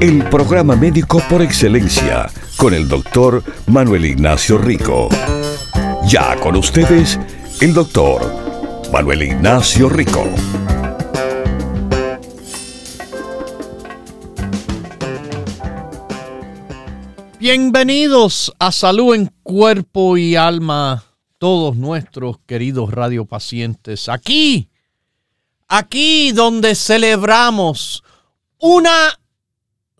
El programa médico por excelencia con el doctor Manuel Ignacio Rico. Ya con ustedes, el doctor Manuel Ignacio Rico. Bienvenidos a Salud en Cuerpo y Alma, todos nuestros queridos radiopacientes. Aquí, aquí donde celebramos una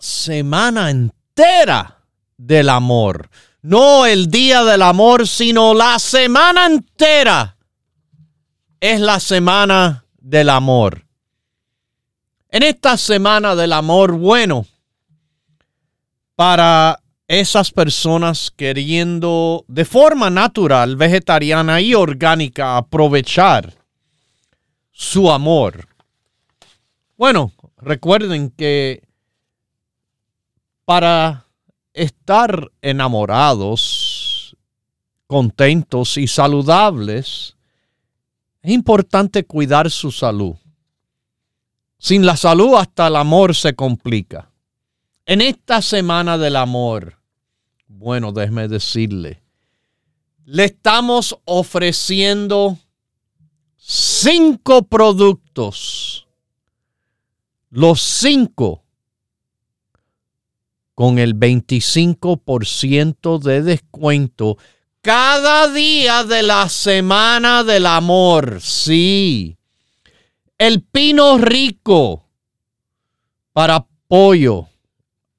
semana entera del amor. No el día del amor, sino la semana entera es la semana del amor. En esta semana del amor, bueno, para esas personas queriendo de forma natural, vegetariana y orgánica aprovechar su amor. Bueno, recuerden que para estar enamorados, contentos y saludables, es importante cuidar su salud. Sin la salud hasta el amor se complica. En esta semana del amor, bueno, déjeme decirle, le estamos ofreciendo cinco productos. Los cinco con el 25% de descuento cada día de la semana del amor. Sí. El pino rico para apoyo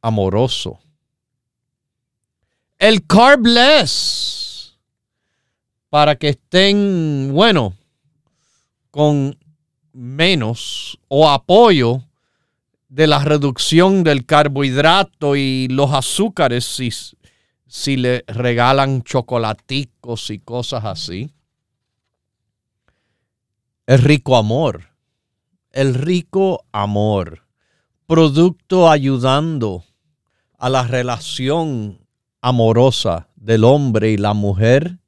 amoroso. El carbless para que estén, bueno, con menos o apoyo de la reducción del carbohidrato y los azúcares si, si le regalan chocolaticos y cosas así. El rico amor. El rico amor. Producto ayudando a la relación amorosa del hombre y la mujer,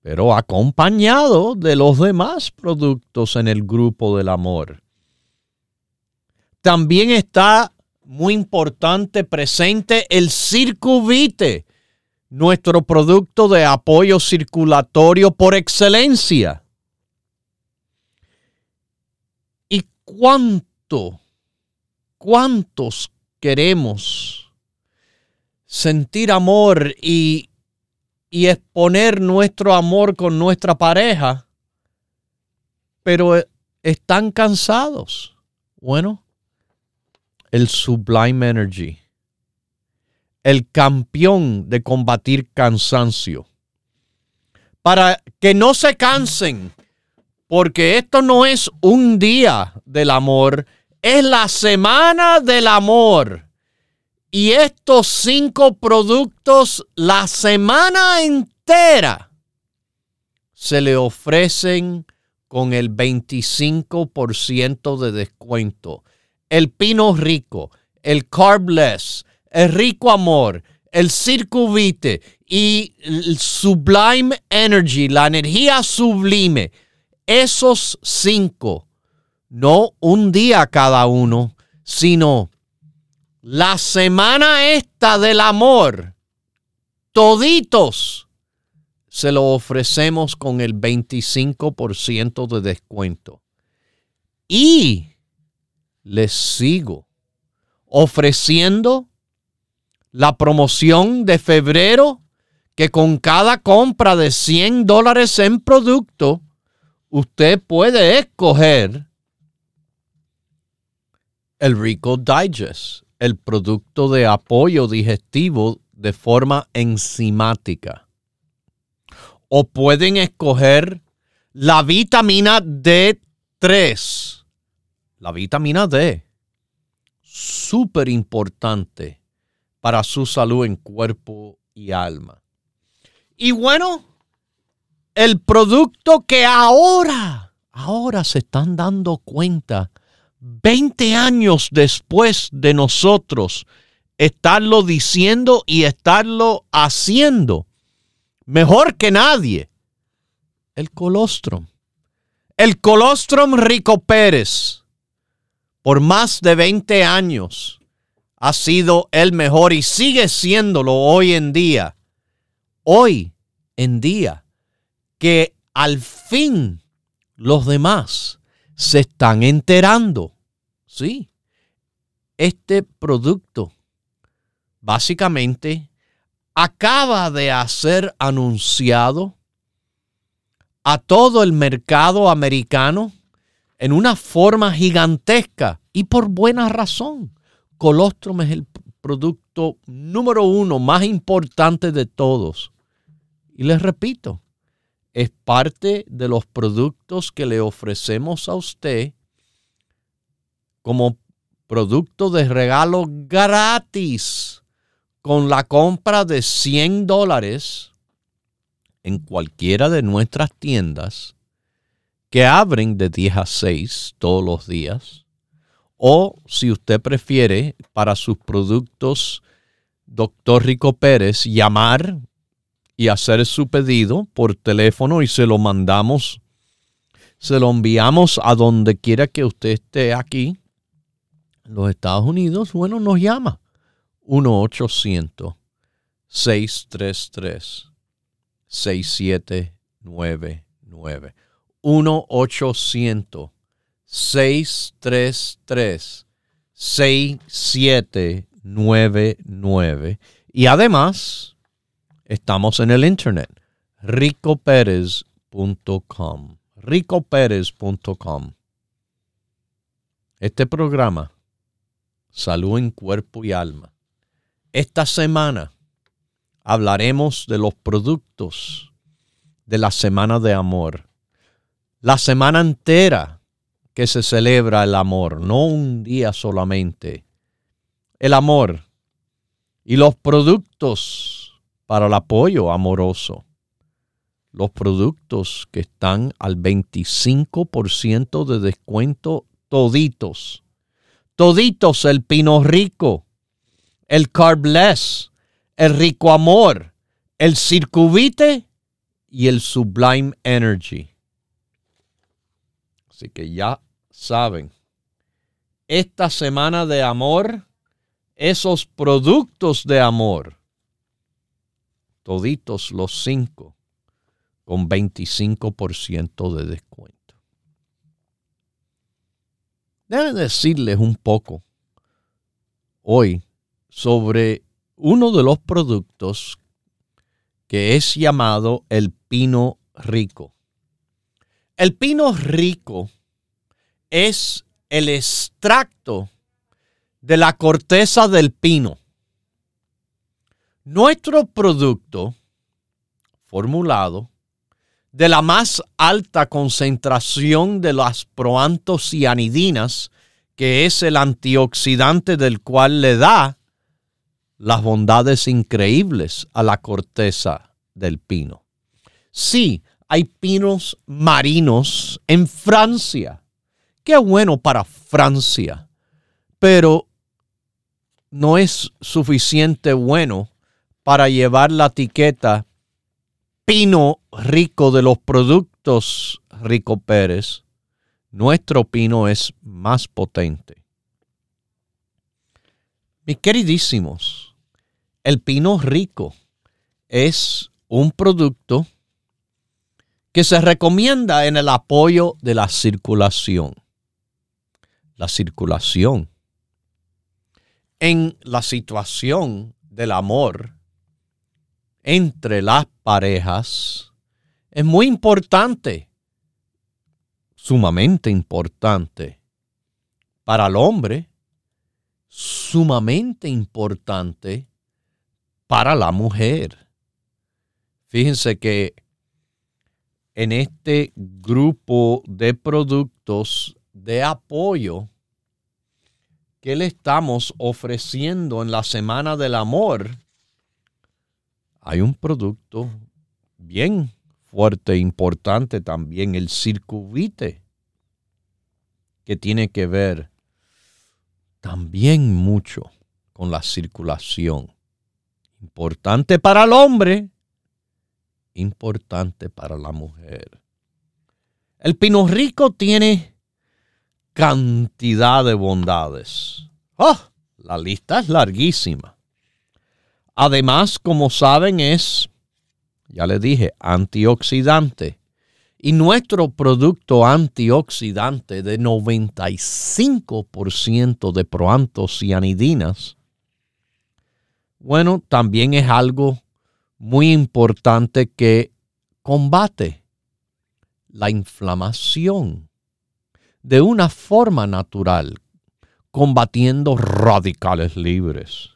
pero acompañado de los demás productos en el grupo del amor. También está muy importante presente el circuvite, nuestro producto de apoyo circulatorio por excelencia. ¿Y cuánto, cuántos queremos sentir amor y, y exponer nuestro amor con nuestra pareja, pero están cansados? Bueno, el Sublime Energy, el campeón de combatir cansancio. Para que no se cansen, porque esto no es un día del amor, es la semana del amor. Y estos cinco productos la semana entera se le ofrecen con el 25% de descuento el pino rico, el carbless, el rico amor, el circuvite y el sublime energy, la energía sublime. Esos cinco, no un día cada uno, sino la semana esta del amor, toditos se lo ofrecemos con el 25% de descuento. Y les sigo ofreciendo la promoción de febrero que con cada compra de 100 dólares en producto, usted puede escoger el Rico Digest, el producto de apoyo digestivo de forma enzimática. O pueden escoger la vitamina D3 la vitamina D, súper importante para su salud en cuerpo y alma. Y bueno, el producto que ahora, ahora se están dando cuenta, 20 años después de nosotros, estarlo diciendo y estarlo haciendo mejor que nadie, el colostrum. El colostrum Rico Pérez, por más de 20 años, ha sido el mejor y sigue siéndolo hoy en día. Hoy en día, que al fin los demás se están enterando. Sí, este producto básicamente acaba de ser anunciado a todo el mercado americano en una forma gigantesca y por buena razón. Colostrum es el producto número uno más importante de todos. Y les repito, es parte de los productos que le ofrecemos a usted como producto de regalo gratis con la compra de 100 dólares en cualquiera de nuestras tiendas que abren de 10 a 6 todos los días. O si usted prefiere para sus productos, doctor Rico Pérez, llamar y hacer su pedido por teléfono y se lo mandamos, se lo enviamos a donde quiera que usted esté aquí, en los Estados Unidos, bueno, nos llama 1-800-633. 6799. 1-800-633-6799. Y además, estamos en el internet, ricoperez.com. ricoperez.com. Este programa, Salud en Cuerpo y Alma. Esta semana hablaremos de los productos de la Semana de Amor. La semana entera que se celebra el amor, no un día solamente. El amor y los productos para el apoyo amoroso. Los productos que están al 25% de descuento toditos. Toditos el pino rico, el carbless, el rico amor, el circuvite y el sublime energy. Así que ya saben, esta semana de amor, esos productos de amor, toditos los cinco, con 25% de descuento. Deben decirles un poco hoy sobre uno de los productos que es llamado el pino rico. El pino rico es el extracto de la corteza del pino. Nuestro producto formulado de la más alta concentración de las proantocianidinas, que es el antioxidante del cual le da las bondades increíbles a la corteza del pino. Sí, hay pinos marinos en Francia. Qué bueno para Francia, pero no es suficiente bueno para llevar la etiqueta pino rico de los productos Rico Pérez. Nuestro pino es más potente. Mis queridísimos, el pino rico es un producto que se recomienda en el apoyo de la circulación. La circulación. En la situación del amor entre las parejas es muy importante, sumamente importante para el hombre, sumamente importante para la mujer. Fíjense que en este grupo de productos de apoyo ¿qué le estamos ofreciendo en la Semana del Amor? Hay un producto bien fuerte, e importante también, el circuvite, que tiene que ver también mucho con la circulación. Importante para el hombre, importante para la mujer. El pino rico tiene cantidad de bondades. ¡Oh! La lista es larguísima. Además, como saben, es, ya le dije, antioxidante. Y nuestro producto antioxidante de 95% de proantocianidinas, bueno, también es algo muy importante que combate la inflamación de una forma natural, combatiendo radicales libres.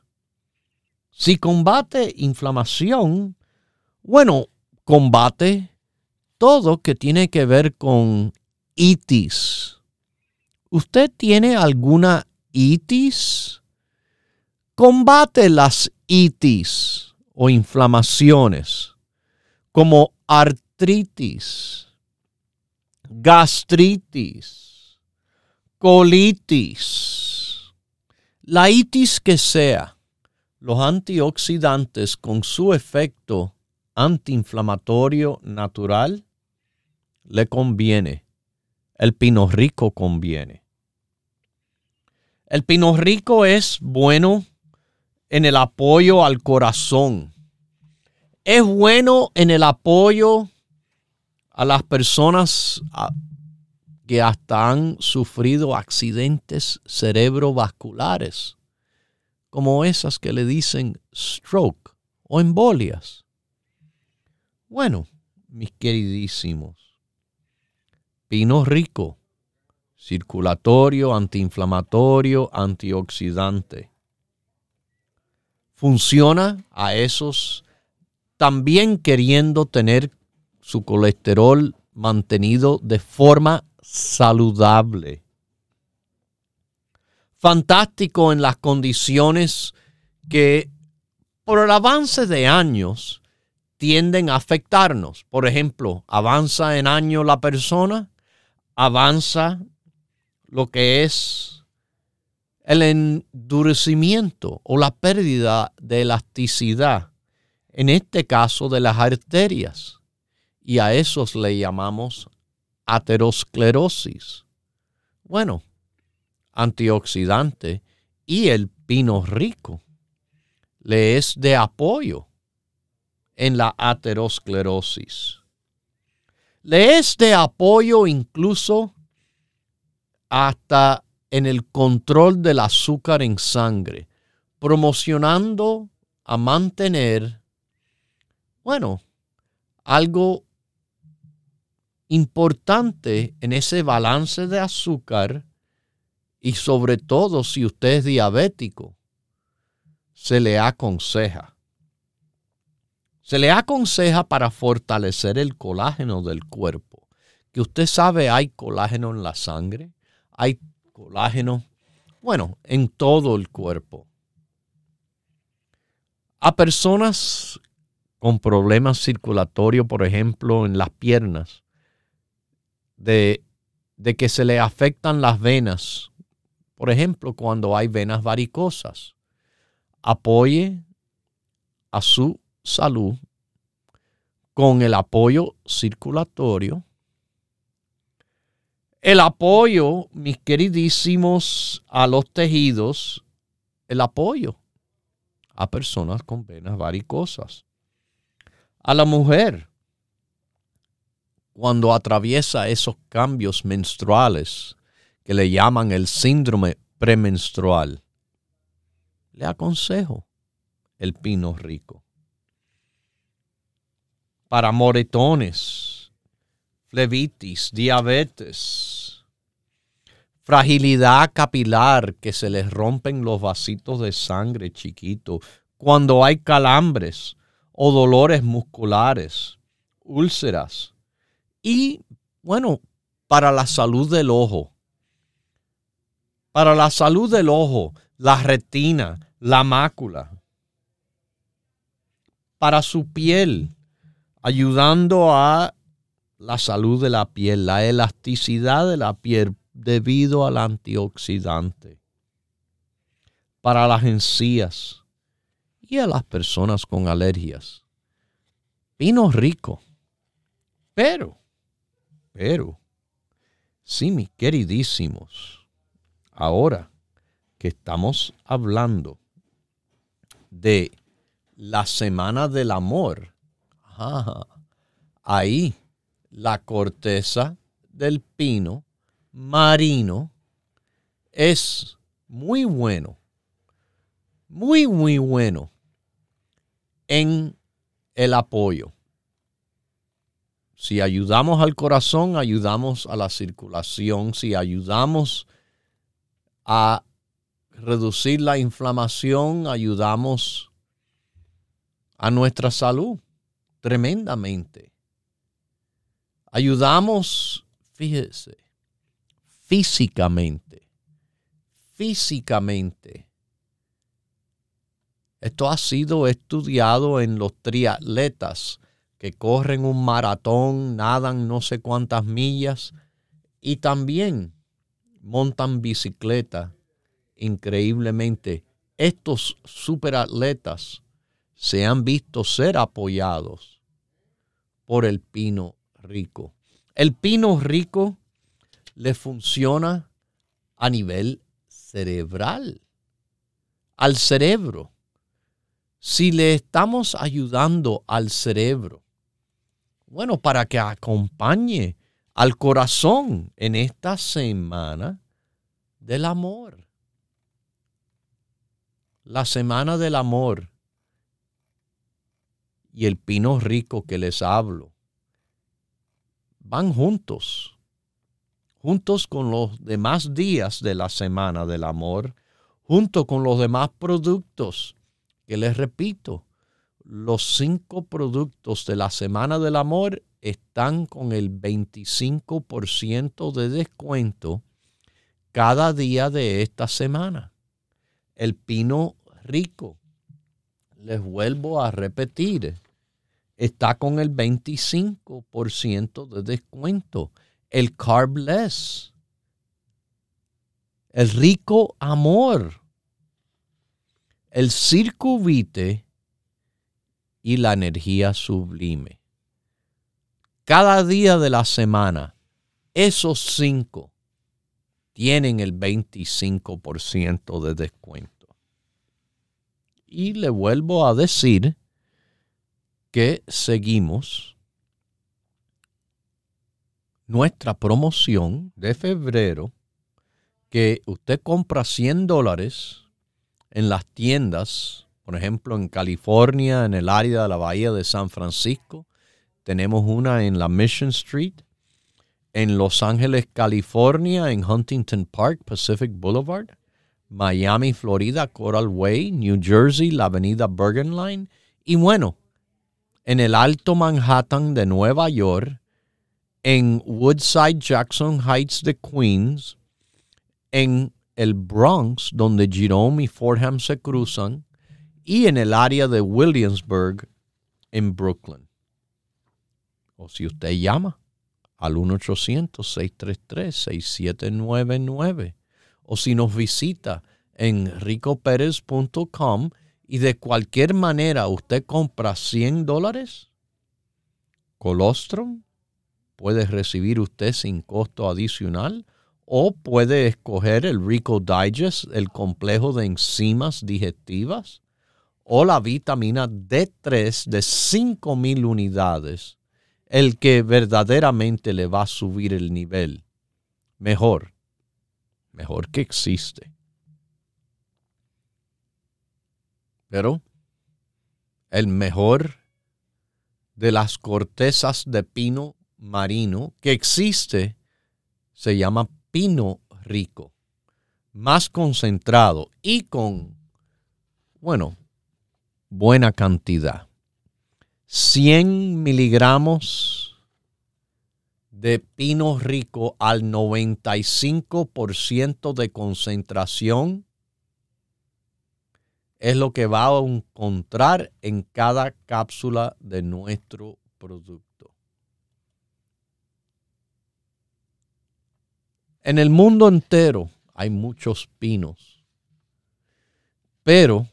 Si combate inflamación, bueno, combate todo que tiene que ver con itis. ¿Usted tiene alguna itis? Combate las itis o inflamaciones como artritis, gastritis, colitis, la itis que sea. Los antioxidantes con su efecto antiinflamatorio natural le conviene. El pino rico conviene. El pino rico es bueno en el apoyo al corazón. Es bueno en el apoyo a las personas que hasta han sufrido accidentes cerebrovasculares, como esas que le dicen stroke o embolias. Bueno, mis queridísimos, pino rico, circulatorio, antiinflamatorio, antioxidante. Funciona a esos también queriendo tener su colesterol mantenido de forma saludable. Fantástico en las condiciones que por el avance de años tienden a afectarnos. Por ejemplo, avanza en año la persona, avanza lo que es el endurecimiento o la pérdida de elasticidad, en este caso de las arterias, y a esos le llamamos aterosclerosis. Bueno, antioxidante y el pino rico le es de apoyo en la aterosclerosis le es de apoyo incluso hasta en el control del azúcar en sangre, promocionando a mantener, bueno, algo importante en ese balance de azúcar y sobre todo si usted es diabético, se le aconseja se le aconseja para fortalecer el colágeno del cuerpo. Que usted sabe, hay colágeno en la sangre, hay colágeno, bueno, en todo el cuerpo. A personas con problemas circulatorios, por ejemplo, en las piernas, de, de que se le afectan las venas, por ejemplo, cuando hay venas varicosas, apoye a su salud con el apoyo circulatorio, el apoyo, mis queridísimos, a los tejidos, el apoyo a personas con venas varicosas. A la mujer, cuando atraviesa esos cambios menstruales que le llaman el síndrome premenstrual, le aconsejo el pino rico para moretones, flebitis, diabetes, fragilidad capilar, que se les rompen los vasitos de sangre chiquito, cuando hay calambres o dolores musculares, úlceras. Y bueno, para la salud del ojo, para la salud del ojo, la retina, la mácula, para su piel, ayudando a la salud de la piel, la elasticidad de la piel debido al antioxidante, para las encías y a las personas con alergias. Pino rico, pero, pero, sí, mis queridísimos, ahora que estamos hablando de la semana del amor, ahí la corteza del pino marino es muy bueno, muy, muy bueno en el apoyo. Si ayudamos al corazón, ayudamos a la circulación. Si ayudamos a reducir la inflamación, ayudamos a nuestra salud tremendamente. Ayudamos, fíjese, físicamente, físicamente. Esto ha sido estudiado en los triatletas que corren un maratón, nadan no sé cuántas millas y también montan bicicleta increíblemente. Estos superatletas se han visto ser apoyados por el pino rico. El pino rico le funciona a nivel cerebral, al cerebro. Si le estamos ayudando al cerebro, bueno, para que acompañe al corazón en esta semana del amor. La semana del amor y el pino rico que les hablo van juntos, juntos con los demás días de la semana del amor, junto con los demás productos que les repito, los cinco productos de la semana del amor están con el 25% de descuento cada día de esta semana. El pino rico, les vuelvo a repetir, está con el 25% de descuento. El carbless. El rico amor. El circuvite y la energía sublime. Cada día de la semana, esos cinco tienen el 25% de descuento. Y le vuelvo a decir que seguimos nuestra promoción de febrero, que usted compra 100 dólares en las tiendas, por ejemplo en California, en el área de la Bahía de San Francisco, tenemos una en la Mission Street, en Los Ángeles, California, en Huntington Park, Pacific Boulevard, Miami, Florida, Coral Way, New Jersey, la avenida Bergen Line, y bueno, en el Alto Manhattan de Nueva York, en Woodside, Jackson Heights de Queens, en el Bronx, donde Jerome y Fordham se cruzan, y en el área de Williamsburg, en Brooklyn. O si usted llama al 1-800-633-6799, o si nos visita en ricoperez.com y de cualquier manera usted compra 100 dólares, colostrum puede recibir usted sin costo adicional o puede escoger el Rico Digest, el complejo de enzimas digestivas o la vitamina D3 de 5000 unidades, el que verdaderamente le va a subir el nivel. Mejor, mejor que existe. Pero el mejor de las cortezas de pino marino que existe se llama pino rico, más concentrado y con, bueno, buena cantidad. 100 miligramos de pino rico al 95% de concentración es lo que va a encontrar en cada cápsula de nuestro producto. En el mundo entero hay muchos pinos, pero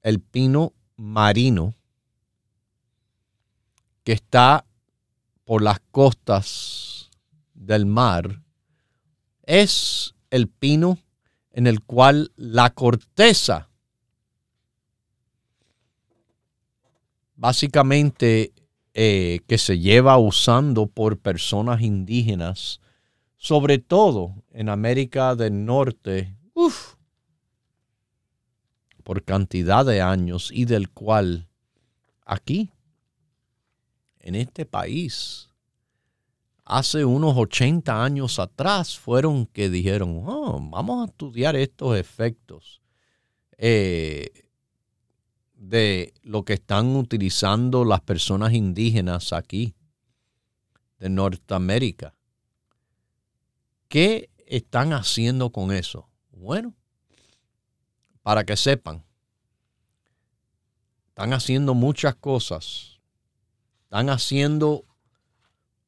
el pino marino que está por las costas del mar es el pino en el cual la corteza básicamente eh, que se lleva usando por personas indígenas, sobre todo en América del Norte, por cantidad de años y del cual aquí, en este país, hace unos 80 años atrás fueron que dijeron, oh, vamos a estudiar estos efectos eh, de lo que están utilizando las personas indígenas aquí de Norteamérica. ¿Qué están haciendo con eso? Bueno, para que sepan, están haciendo muchas cosas. Están haciendo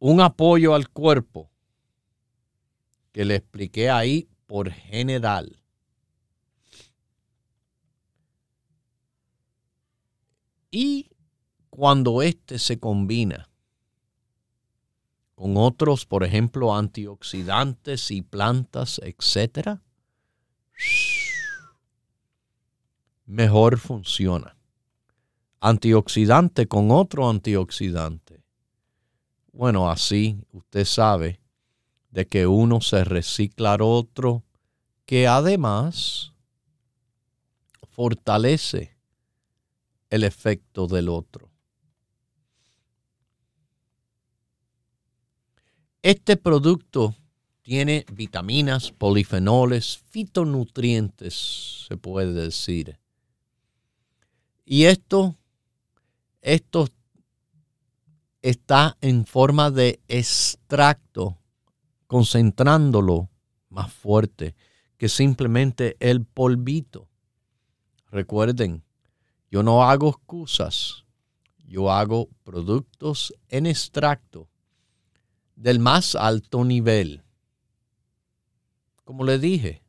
un apoyo al cuerpo que le expliqué ahí por general. Y cuando este se combina con otros, por ejemplo, antioxidantes y plantas, etcétera, mejor funciona. Antioxidante con otro antioxidante. Bueno, así usted sabe de que uno se recicla al otro, que además fortalece el efecto del otro. Este producto tiene vitaminas, polifenoles, fitonutrientes, se puede decir. Y esto, esto está en forma de extracto, concentrándolo más fuerte que simplemente el polvito. Recuerden, yo no hago excusas, yo hago productos en extracto del más alto nivel. Como le dije,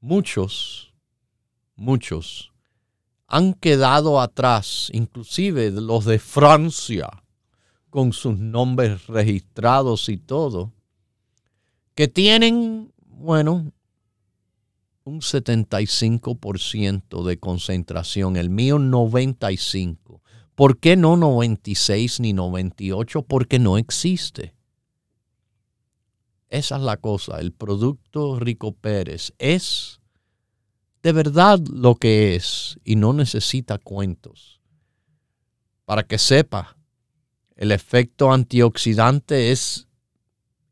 muchos, muchos han quedado atrás, inclusive los de Francia, con sus nombres registrados y todo, que tienen, bueno, un 75% de concentración, el mío 95%. ¿Por qué no 96 ni 98? Porque no existe. Esa es la cosa. El producto Rico Pérez es de verdad lo que es y no necesita cuentos. Para que sepa, el efecto antioxidante es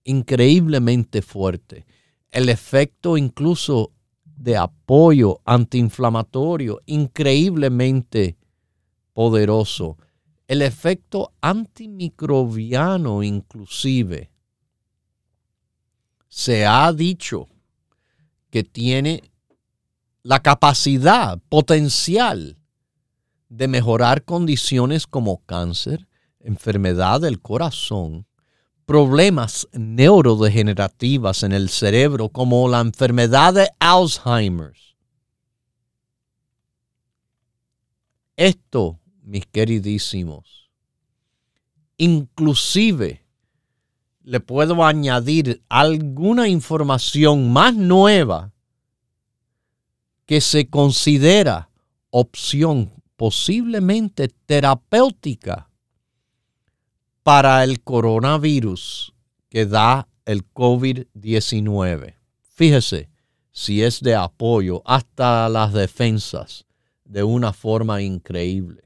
increíblemente fuerte. El efecto incluso de apoyo antiinflamatorio, increíblemente poderoso. El efecto antimicrobiano inclusive. Se ha dicho que tiene la capacidad potencial de mejorar condiciones como cáncer, enfermedad del corazón, problemas neurodegenerativas en el cerebro como la enfermedad de Alzheimer. Esto, mis queridísimos, inclusive le puedo añadir alguna información más nueva que se considera opción posiblemente terapéutica para el coronavirus que da el COVID-19. Fíjese si es de apoyo hasta las defensas de una forma increíble.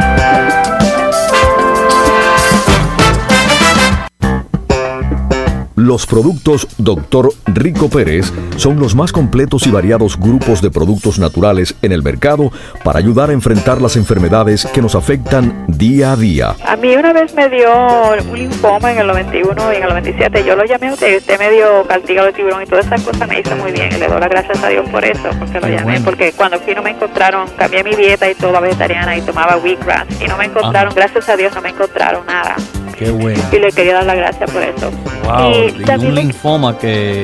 Los productos Dr. Rico Pérez son los más completos y variados grupos de productos naturales en el mercado para ayudar a enfrentar las enfermedades que nos afectan día a día. A mí una vez me dio un linfoma en el 91 y en el 97. Yo lo llamé a usted, usted me dio cartílago de tiburón y todas esas cosas me hizo muy bien. Y le doy las gracias a Dios por eso, porque lo llamé. Porque cuando fui no me encontraron, cambié mi dieta y toda vegetariana y tomaba wheatgrass y no me encontraron, gracias a Dios no me encontraron nada. Qué bueno. Y le quería dar las gracias por eso. Wow, y, un linfoma que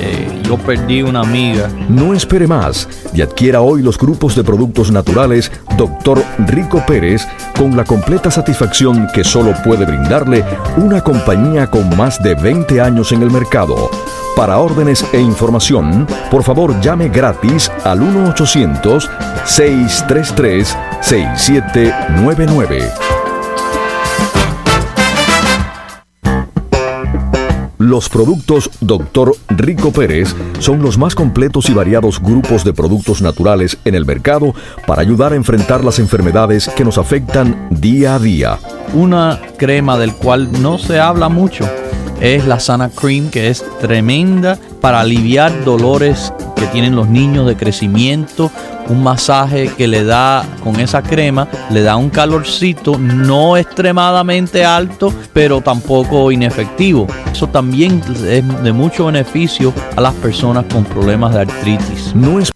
eh, yo perdí una amiga. No espere más y adquiera hoy los grupos de productos naturales Dr. Rico Pérez con la completa satisfacción que solo puede brindarle una compañía con más de 20 años en el mercado. Para órdenes e información, por favor llame gratis al 1-800-633-6799. Los productos Dr. Rico Pérez son los más completos y variados grupos de productos naturales en el mercado para ayudar a enfrentar las enfermedades que nos afectan día a día. Una crema del cual no se habla mucho es la Sana Cream, que es tremenda para aliviar dolores que tienen los niños de crecimiento. Un masaje que le da con esa crema, le da un calorcito no extremadamente alto, pero tampoco inefectivo. Eso también es de mucho beneficio a las personas con problemas de artritis. No es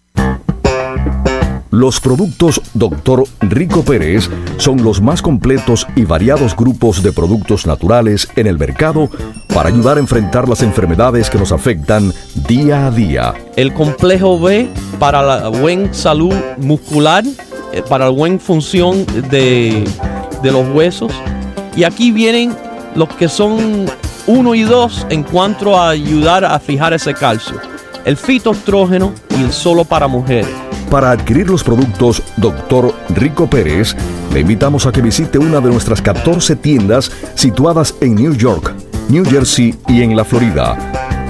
Los productos Dr. Rico Pérez son los más completos y variados grupos de productos naturales en el mercado para ayudar a enfrentar las enfermedades que nos afectan día a día. El complejo B para la buena salud muscular, eh, para la buena función de, de los huesos. Y aquí vienen los que son uno y dos en cuanto a ayudar a fijar ese calcio. El fitoestrógeno y el solo para mujeres. Para adquirir los productos Dr. Rico Pérez, le invitamos a que visite una de nuestras 14 tiendas situadas en New York, New Jersey y en la Florida.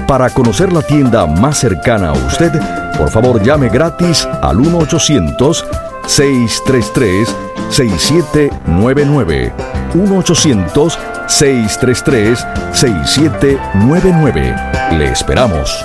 Para conocer la tienda más cercana a usted, por favor llame gratis al 1-800-633-6799. 1-800-633-6799. Le esperamos.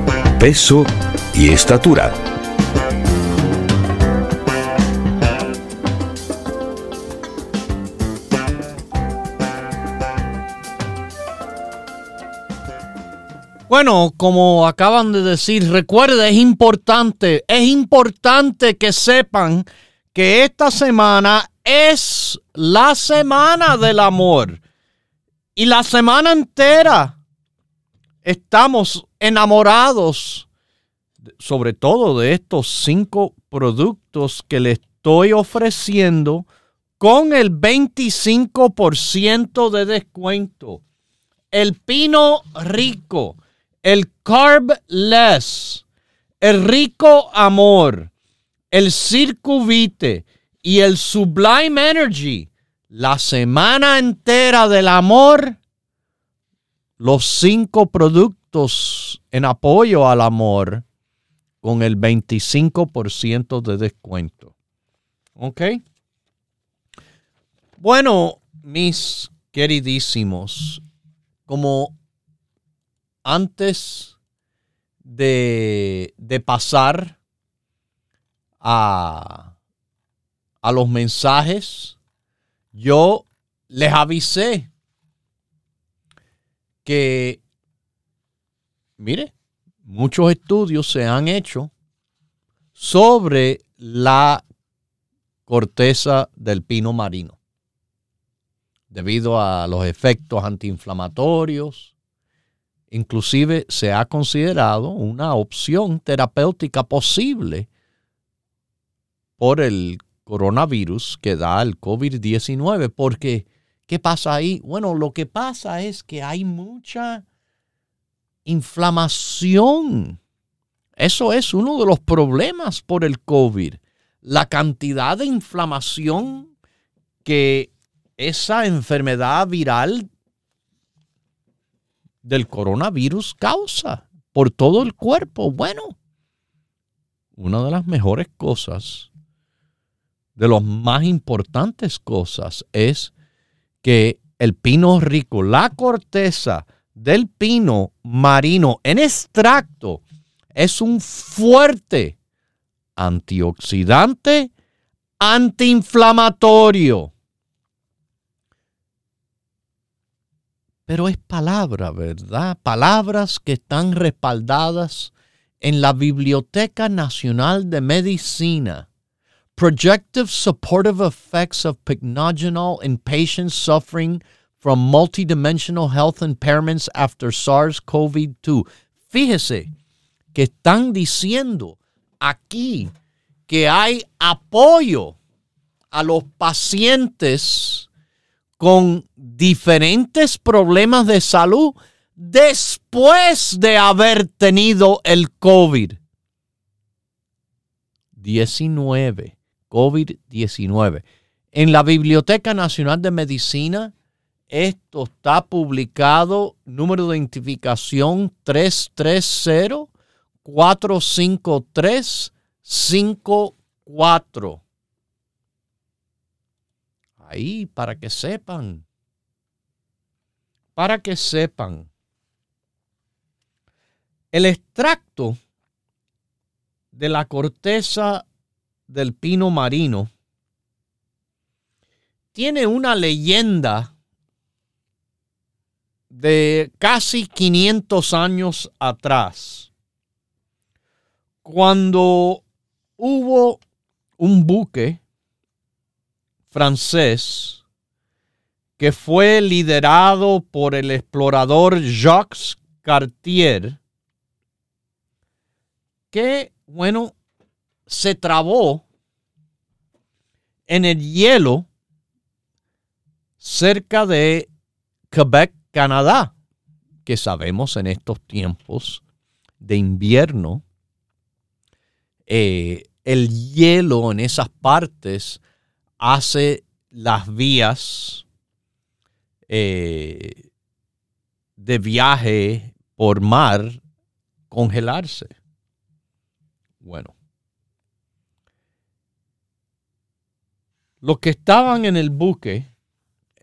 peso y estatura. Bueno, como acaban de decir, recuerde, es importante, es importante que sepan que esta semana es la semana del amor. Y la semana entera estamos enamorados, sobre todo de estos cinco productos que le estoy ofreciendo con el 25% de descuento. El pino rico, el carb less, el rico amor, el circuvite y el sublime energy. La semana entera del amor, los cinco productos en apoyo al amor con el 25% de descuento. ¿Ok? Bueno, mis queridísimos, como antes de, de pasar a, a los mensajes, yo les avisé que mire, muchos estudios se han hecho sobre la corteza del pino marino, debido a los efectos antiinflamatorios. Inclusive se ha considerado una opción terapéutica posible por el coronavirus que da el COVID-19, porque ¿qué pasa ahí? Bueno, lo que pasa es que hay mucha inflamación. Eso es uno de los problemas por el COVID. La cantidad de inflamación que esa enfermedad viral del coronavirus causa por todo el cuerpo. Bueno, una de las mejores cosas, de las más importantes cosas, es que el pino rico, la corteza, del pino marino en extracto es un fuerte antioxidante antiinflamatorio. Pero es palabra, ¿verdad? Palabras que están respaldadas en la Biblioteca Nacional de Medicina. Projective supportive effects of pycnogenol in patients suffering from multidimensional health impairments after SARS-CoV-2. Fíjese que están diciendo aquí que hay apoyo a los pacientes con diferentes problemas de salud después de haber tenido el COVID. 19, COVID-19. En la Biblioteca Nacional de Medicina esto está publicado, número de identificación 330 453-54. Ahí, para que sepan. Para que sepan. El extracto de la corteza del pino marino tiene una leyenda de casi 500 años atrás, cuando hubo un buque francés que fue liderado por el explorador Jacques Cartier, que, bueno, se trabó en el hielo cerca de Quebec, Canadá, que sabemos en estos tiempos de invierno, eh, el hielo en esas partes hace las vías eh, de viaje por mar congelarse. Bueno. Los que estaban en el buque,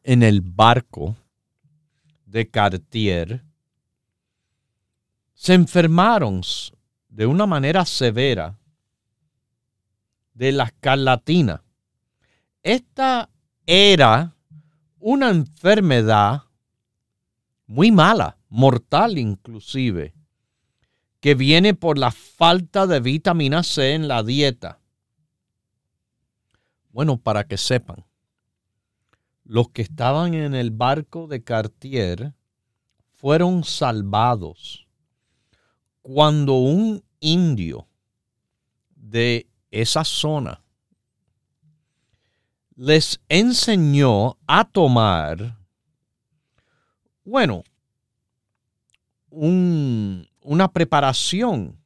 en el barco de Cartier, se enfermaron de una manera severa de la escarlatina. Esta era una enfermedad muy mala, mortal inclusive, que viene por la falta de vitamina C en la dieta. Bueno, para que sepan, los que estaban en el barco de Cartier fueron salvados cuando un indio de esa zona les enseñó a tomar, bueno, un, una preparación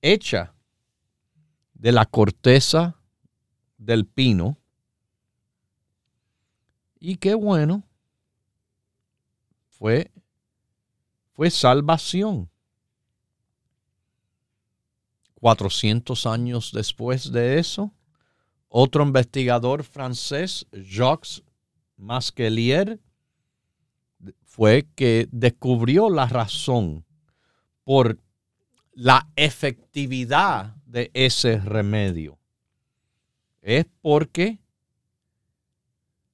hecha de la corteza del pino. Y qué bueno, fue, fue salvación. 400 años después de eso, otro investigador francés, Jacques Masquelier, fue que descubrió la razón por la efectividad de ese remedio. Es porque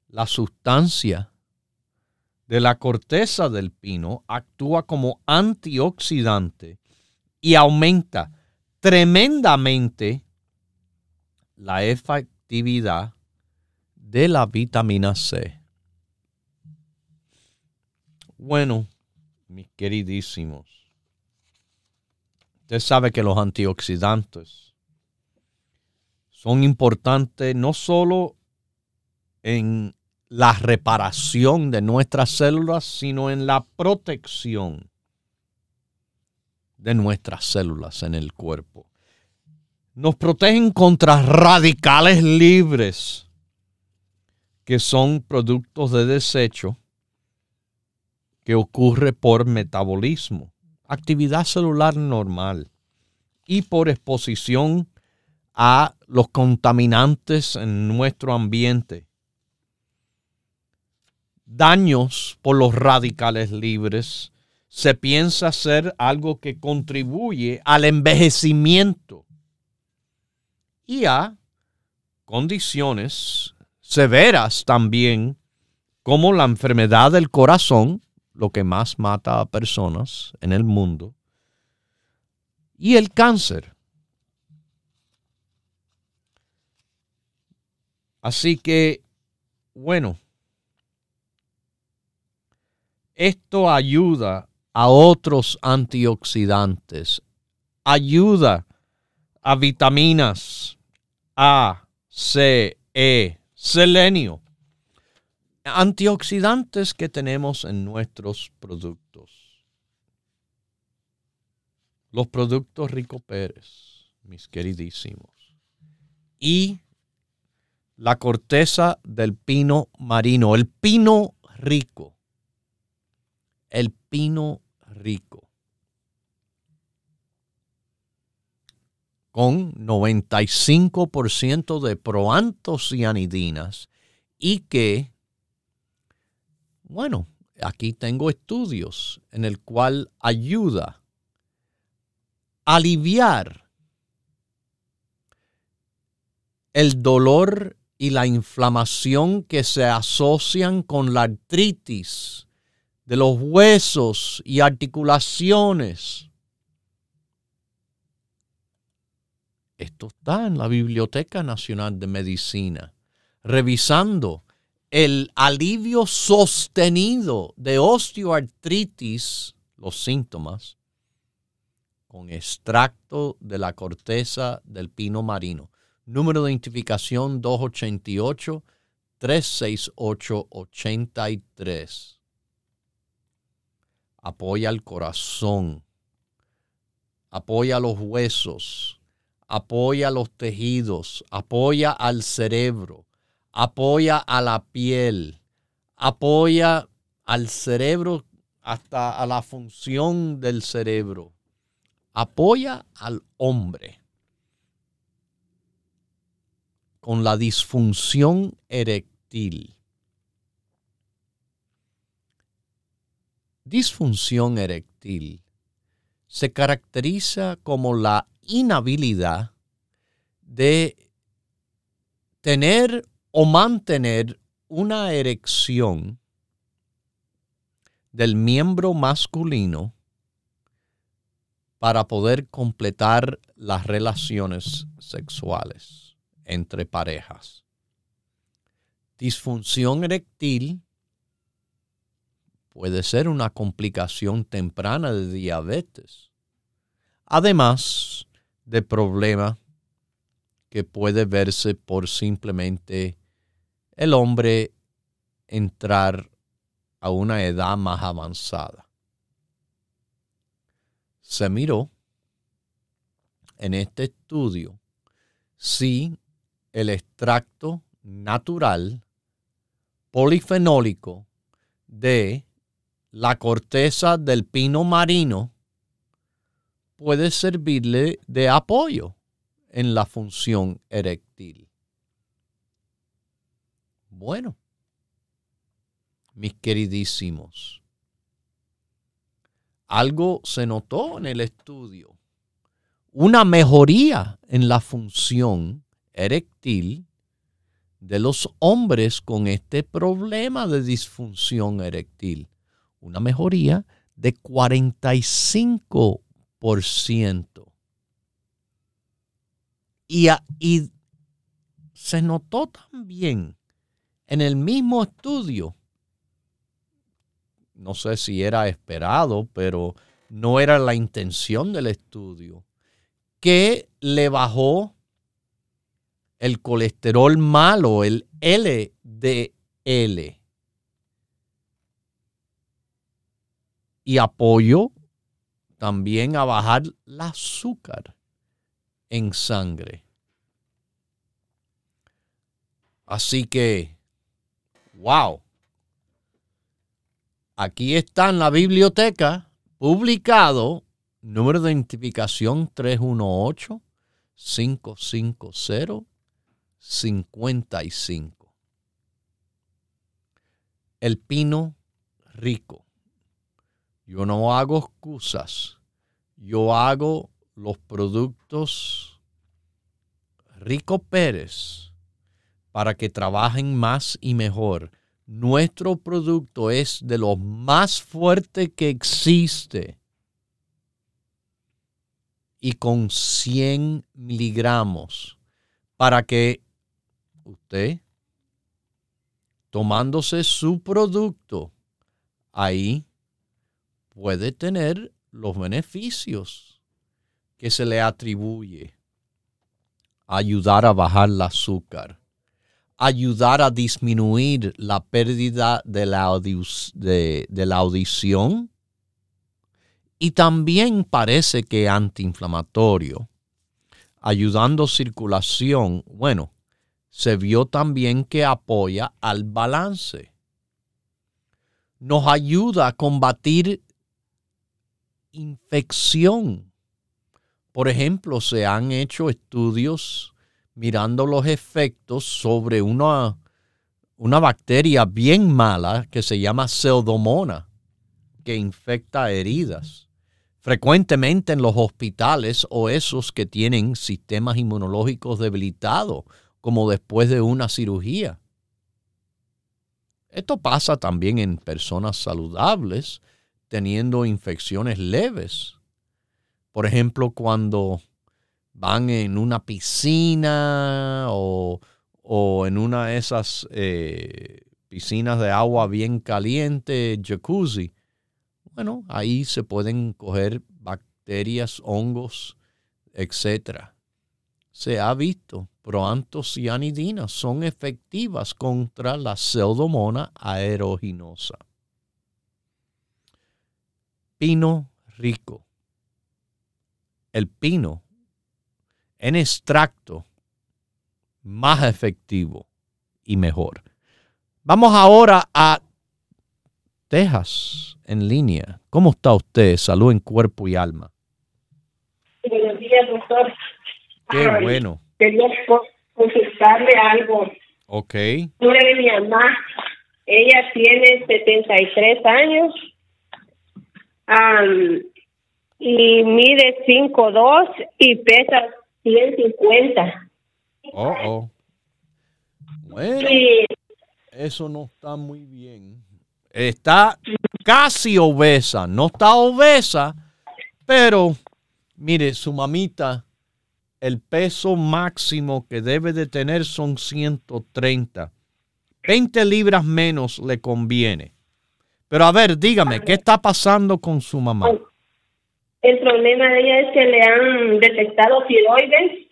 la sustancia de la corteza del pino actúa como antioxidante y aumenta tremendamente la efectividad de la vitamina C. Bueno, mis queridísimos, usted sabe que los antioxidantes son importantes no solo en la reparación de nuestras células, sino en la protección de nuestras células en el cuerpo. Nos protegen contra radicales libres, que son productos de desecho que ocurre por metabolismo, actividad celular normal y por exposición a los contaminantes en nuestro ambiente. Daños por los radicales libres se piensa ser algo que contribuye al envejecimiento y a condiciones severas también como la enfermedad del corazón, lo que más mata a personas en el mundo, y el cáncer. Así que, bueno, esto ayuda a otros antioxidantes, ayuda a vitaminas A, C, E, selenio, antioxidantes que tenemos en nuestros productos. Los productos Rico Pérez, mis queridísimos. Y la corteza del pino marino, el pino rico. El pino rico. con 95% de proantocianidinas y que, bueno, aquí tengo estudios en el cual ayuda a aliviar el dolor y la inflamación que se asocian con la artritis de los huesos y articulaciones. Esto está en la Biblioteca Nacional de Medicina, revisando el alivio sostenido de osteoartritis, los síntomas, con extracto de la corteza del pino marino. Número de identificación 288-368-83. Apoya el corazón, apoya los huesos, apoya los tejidos, apoya al cerebro, apoya a la piel, apoya al cerebro hasta a la función del cerebro, apoya al hombre con la disfunción eréctil. Disfunción eréctil se caracteriza como la inhabilidad de tener o mantener una erección del miembro masculino para poder completar las relaciones sexuales entre parejas. Disfunción eréctil puede ser una complicación temprana de diabetes, además de problema que puede verse por simplemente el hombre entrar a una edad más avanzada. Se miró en este estudio si el extracto natural polifenólico de la corteza del pino marino puede servirle de apoyo en la función eréctil. Bueno, mis queridísimos, algo se notó en el estudio, una mejoría en la función eréctil de los hombres con este problema de disfunción eréctil. Una mejoría de 45%. Y, y se notó también en el mismo estudio, no sé si era esperado, pero no era la intención del estudio, que le bajó el colesterol malo, el LDL. Y apoyo también a bajar el azúcar en sangre. Así que, wow. Aquí está en la biblioteca publicado número de identificación 318 550 55. El pino rico. Yo no hago excusas. Yo hago los productos Rico Pérez para que trabajen más y mejor. Nuestro producto es de lo más fuerte que existe y con 100 miligramos para que usted tomándose su producto, ahí puede tener los beneficios que se le atribuye. Ayudar a bajar el azúcar, ayudar a disminuir la pérdida de la, de, la audición y también parece que antiinflamatorio, ayudando circulación. Bueno, se vio también que apoya al balance. Nos ayuda a combatir infección Por ejemplo, se han hecho estudios mirando los efectos sobre una, una bacteria bien mala que se llama pseudomonas, que infecta heridas. Frecuentemente en los hospitales o esos que tienen sistemas inmunológicos debilitados, como después de una cirugía. Esto pasa también en personas saludables teniendo infecciones leves. Por ejemplo, cuando van en una piscina o, en una de esas eh, piscinas de agua bien caliente, jacuzzi, bueno, ahí se pueden coger bacterias, hongos, etc. Se ha visto, proantocianidinas son efectivas contra la pseudomona aeruginosa. Pino rico. El pino en extracto más efectivo y mejor. Vamos ahora a Texas en línea. ¿Cómo está usted? Salud en cuerpo y alma. Buenos días, doctor. Qué bueno. Quería consultarle algo. Ok. Sobre mi mamá. Ella tiene 73 años y mide 5'2 y pesa 150. Oh, oh. Bueno, eso no está muy bien. Está casi obesa, no está obesa, pero mire, su mamita, el peso máximo que debe de tener son 130. 20 libras menos le conviene. Pero a ver, dígame, ¿qué está pasando con su mamá? El problema de ella es que le han detectado tiroides.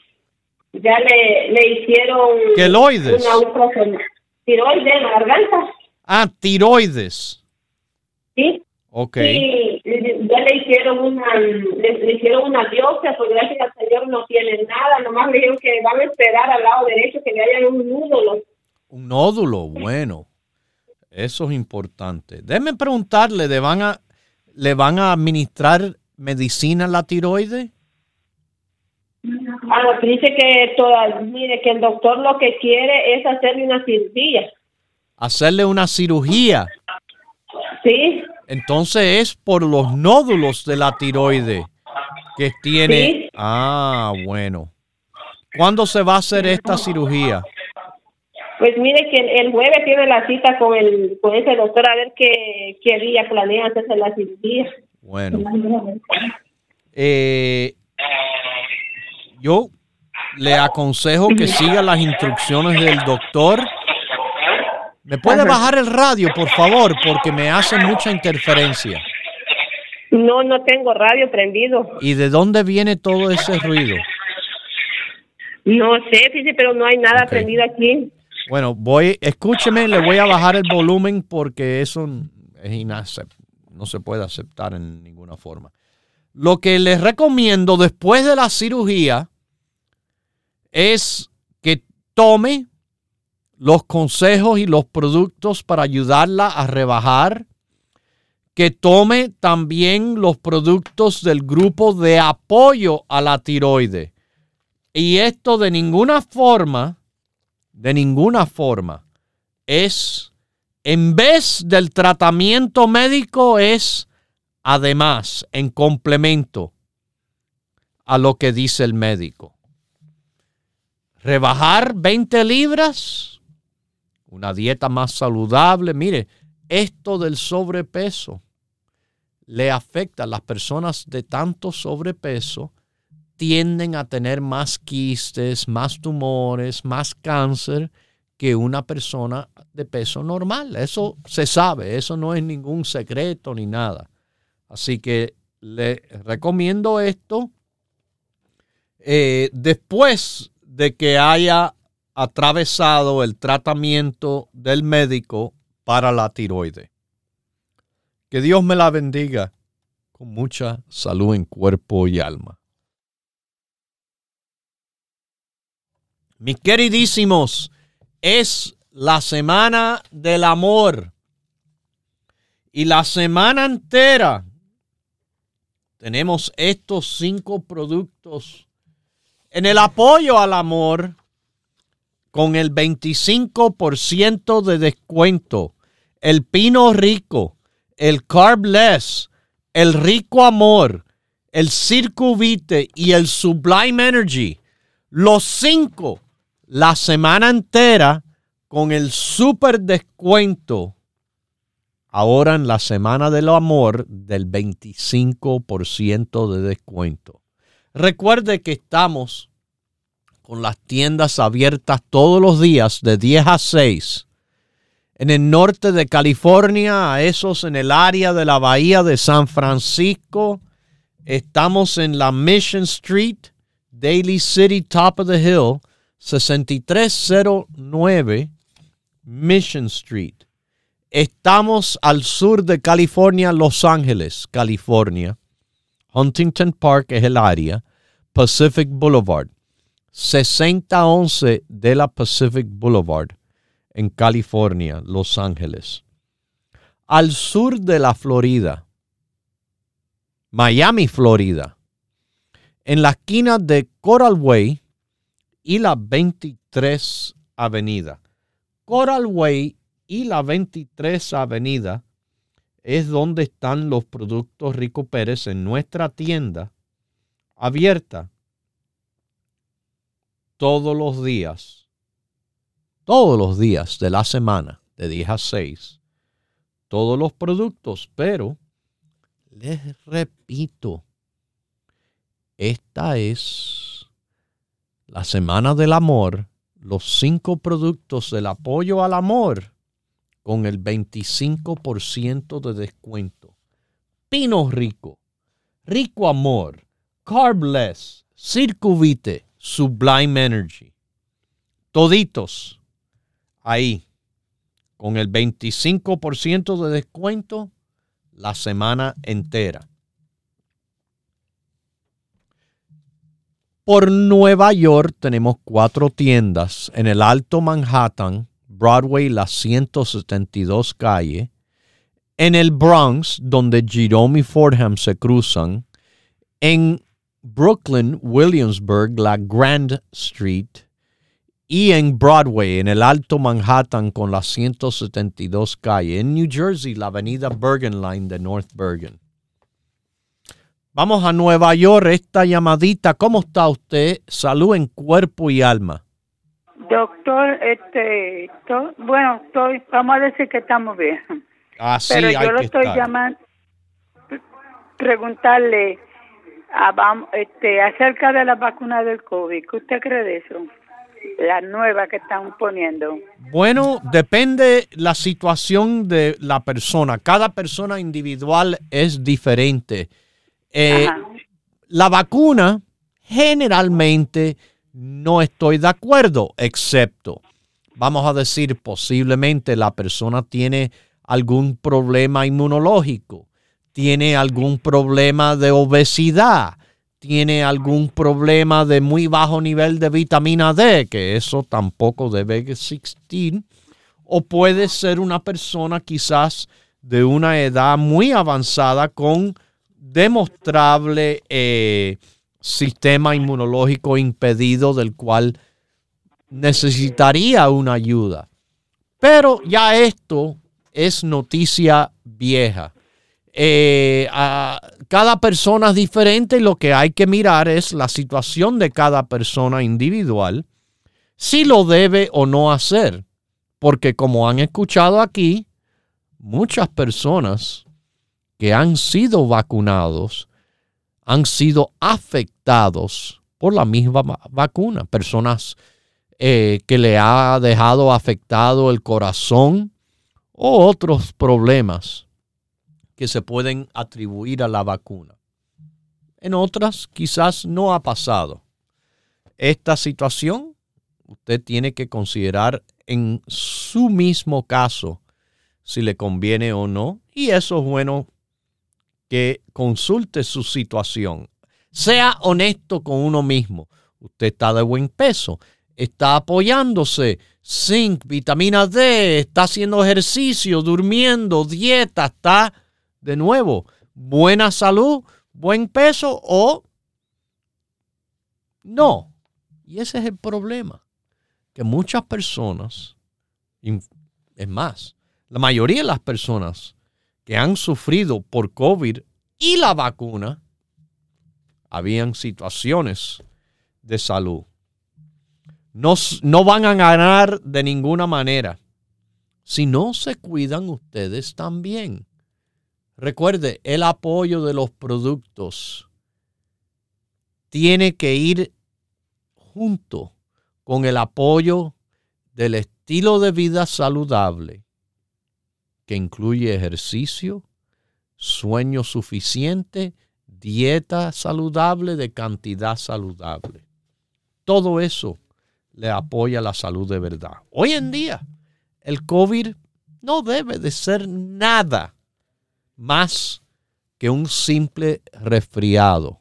Ya le, le hicieron. ¿Queloides? Una tiroides en la garganta. Ah, tiroides. Sí. Ok. Sí, ya le hicieron una, le, hicieron una biopsia, pues gracias al Señor no tiene nada, nomás le dijeron que van a esperar al lado derecho que le hayan un nódulo. Un nódulo, bueno. Eso es importante. Déjeme preguntarle, ¿le van a, ¿le van a administrar medicina a la tiroides? Ah, dice que toda, mire, que el doctor lo que quiere es hacerle una cirugía. ¿Hacerle una cirugía? Sí. Entonces es por los nódulos de la tiroides que tiene. Sí. Ah, bueno. ¿Cuándo se va a hacer esta cirugía? Pues mire que el jueves tiene la cita con el con ese doctor a ver qué, qué día planea hacerse la cirugía. Bueno. Eh, yo le aconsejo que siga las instrucciones del doctor. ¿Me puede bajar el radio, por favor? Porque me hace mucha interferencia. No, no tengo radio prendido. ¿Y de dónde viene todo ese ruido? No sé, fíjese, pero no hay nada prendido aquí. Bueno, voy, escúcheme, le voy a bajar el volumen porque eso es inaceptable, no se puede aceptar en ninguna forma. Lo que les recomiendo después de la cirugía es que tome los consejos y los productos para ayudarla a rebajar, que tome también los productos del grupo de apoyo a la tiroide. Y esto de ninguna forma de ninguna forma es, en vez del tratamiento médico, es además, en complemento a lo que dice el médico. Rebajar 20 libras, una dieta más saludable. Mire, esto del sobrepeso le afecta a las personas de tanto sobrepeso tienden a tener más quistes, más tumores, más cáncer que una persona de peso normal. Eso se sabe, eso no es ningún secreto ni nada. Así que le recomiendo esto eh, después de que haya atravesado el tratamiento del médico para la tiroide. Que Dios me la bendiga con mucha salud en cuerpo y alma. Mis queridísimos, es la semana del amor. Y la semana entera tenemos estos cinco productos en el apoyo al amor con el 25% de descuento. El Pino Rico, el Carbless, el Rico Amor, el Circuvite y el Sublime Energy. Los cinco la semana entera con el super descuento. Ahora en la semana del amor del 25% de descuento. Recuerde que estamos con las tiendas abiertas todos los días de 10 a 6 en el norte de California, a esos en el área de la bahía de San Francisco. Estamos en la Mission Street, Daly City, Top of the Hill, 6309 Mission Street. Estamos al sur de California, Los Ángeles, California. Huntington Park es el área. Pacific Boulevard. 6011 de la Pacific Boulevard en California, Los Ángeles. Al sur de la Florida, Miami, Florida, en la esquina de Coral Way y la 23 Avenida. Coral Way y la 23 Avenida es donde están los productos Rico Pérez en nuestra tienda abierta todos los días todos los días de la semana, de 10 a 6, todos los productos, pero les repito, esta es la semana del amor, los cinco productos del apoyo al amor con el 25% de descuento. Pino Rico, Rico Amor, Carbless, Circuvite, Sublime Energy. Toditos ahí con el 25% de descuento la semana entera. Por Nueva York tenemos cuatro tiendas en el Alto Manhattan, Broadway, la 172 calle, en el Bronx, donde Jerome y Fordham se cruzan, en Brooklyn, Williamsburg, la Grand Street, y en Broadway, en el Alto Manhattan con la 172 calle. En New Jersey, la avenida Bergen Line de North Bergen. Vamos a Nueva York, esta llamadita. ¿Cómo está usted? Salud en cuerpo y alma. Doctor, este, bueno, estoy, vamos a decir que estamos bien. Ah, Pero yo lo estoy llamando, preguntarle a, este, acerca de la vacuna del COVID. ¿Qué usted cree de eso? la nueva que están poniendo? Bueno, depende la situación de la persona. Cada persona individual es diferente. Eh, la vacuna, generalmente no estoy de acuerdo, excepto, vamos a decir, posiblemente la persona tiene algún problema inmunológico, tiene algún problema de obesidad, tiene algún problema de muy bajo nivel de vitamina D, que eso tampoco debe existir, o puede ser una persona quizás de una edad muy avanzada con demostrable eh, sistema inmunológico impedido del cual necesitaría una ayuda. Pero ya esto es noticia vieja. Eh, cada persona es diferente y lo que hay que mirar es la situación de cada persona individual, si lo debe o no hacer. Porque como han escuchado aquí, muchas personas que han sido vacunados han sido afectados por la misma vacuna. Personas eh, que le ha dejado afectado el corazón o otros problemas que se pueden atribuir a la vacuna. En otras quizás no ha pasado. Esta situación usted tiene que considerar en su mismo caso si le conviene o no. Y eso es bueno que consulte su situación. Sea honesto con uno mismo. Usted está de buen peso, está apoyándose, zinc, vitamina D, está haciendo ejercicio, durmiendo, dieta, está de nuevo, buena salud, buen peso o no. Y ese es el problema, que muchas personas, es más, la mayoría de las personas que han sufrido por COVID y la vacuna, habían situaciones de salud. No, no van a ganar de ninguna manera si no se cuidan ustedes también. Recuerde, el apoyo de los productos tiene que ir junto con el apoyo del estilo de vida saludable que incluye ejercicio, sueño suficiente, dieta saludable de cantidad saludable. Todo eso le apoya la salud de verdad. Hoy en día, el COVID no debe de ser nada más que un simple resfriado.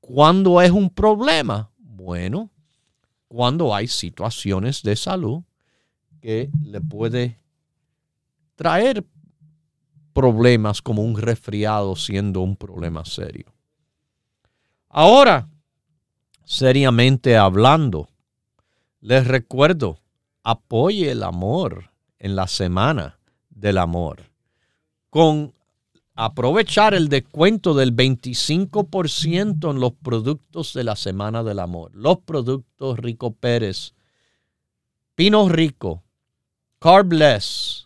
¿Cuándo es un problema? Bueno, cuando hay situaciones de salud que le puede traer problemas como un resfriado siendo un problema serio. Ahora, seriamente hablando, les recuerdo, apoye el amor en la semana del amor con aprovechar el descuento del 25% en los productos de la Semana del Amor. Los productos Rico Pérez, Pino Rico, Carbless,